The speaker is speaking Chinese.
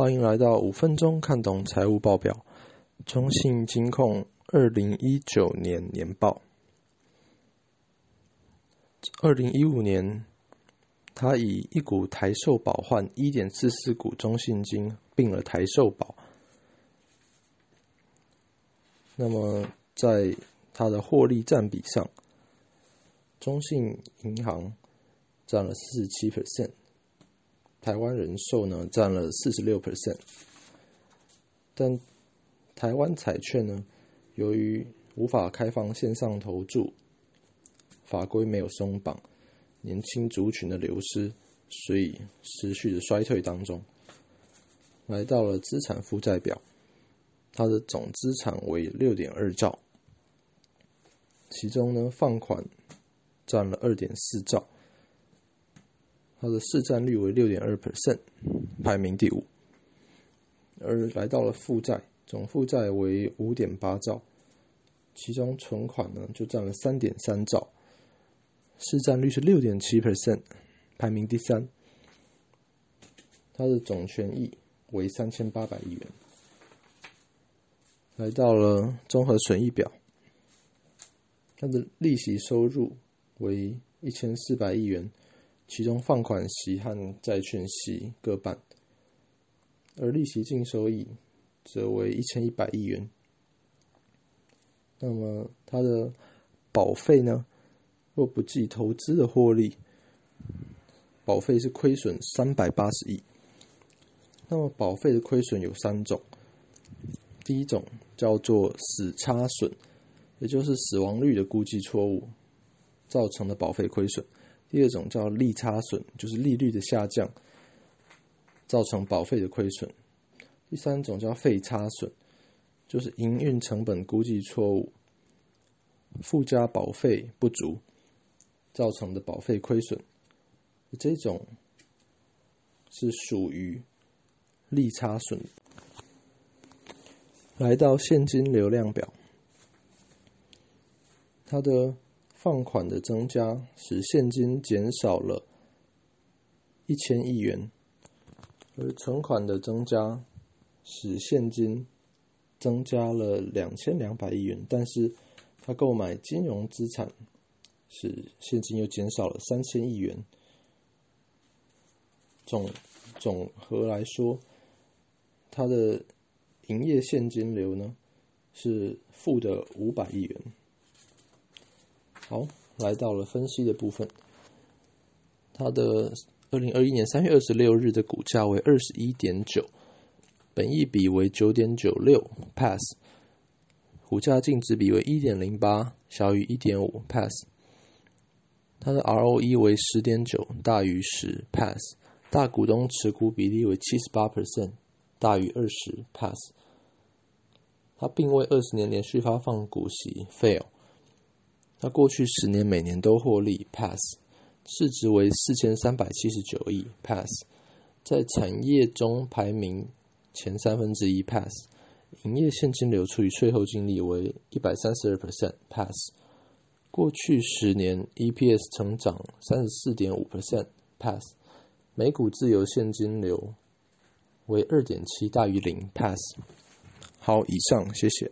欢迎来到五分钟看懂财务报表。中信金控二零一九年年报。二零一五年，他以一股台寿保换一点四四股中信金并了台寿保。那么，在它的获利占比上，中信银行占了四十七 percent。台湾人寿呢占了四十六 percent，但台湾彩券呢，由于无法开放线上投注，法规没有松绑，年轻族群的流失，所以持续的衰退当中。来到了资产负债表，它的总资产为六点二兆，其中呢放款占了二点四兆。它的市占率为六点二 percent，排名第五。而来到了负债，总负债为五点八兆，其中存款呢就占了三点三兆，市占率是六点七 percent，排名第三。它的总权益为三千八百亿元。来到了综合损益表，它的利息收入为一千四百亿元。其中放款息和债券息各半，而利息净收益则为一千一百亿元。那么它的保费呢？若不计投资的获利，保费是亏损三百八十亿。那么保费的亏损有三种，第一种叫做死差损，也就是死亡率的估计错误造成的保费亏损。第二种叫利差损，就是利率的下降造成保费的亏损；第三种叫费差损，就是营运成本估计错误附加保费不足造成的保费亏损。这种是属于利差损。来到现金流量表，它的。放款的增加使现金减少了一千亿元，而存款的增加使现金增加了两千两百亿元。但是，他购买金融资产使现金又减少了三千亿元。总总和来说，他的营业现金流呢是负的五百亿元。好，来到了分析的部分。它的二零二一年三月二十六日的股价为二十一点九，本益比为九点九六，pass。股价净值比为一点零八，小于一点五，pass。它的 ROE 为十点九，大于十，pass。大股东持股比例为七十八 percent，大于二十，pass。它并未二十年连续发放股息，fail。那过去十年每年都获利，pass，市值为四千三百七十九亿，pass，在产业中排名前三分之一，pass，营业现金流除以税后净利为一百三十二 percent，pass，过去十年 EPS 成长三十四点五 percent，pass，每股自由现金流为二点七大于零，pass。好，以上，谢谢。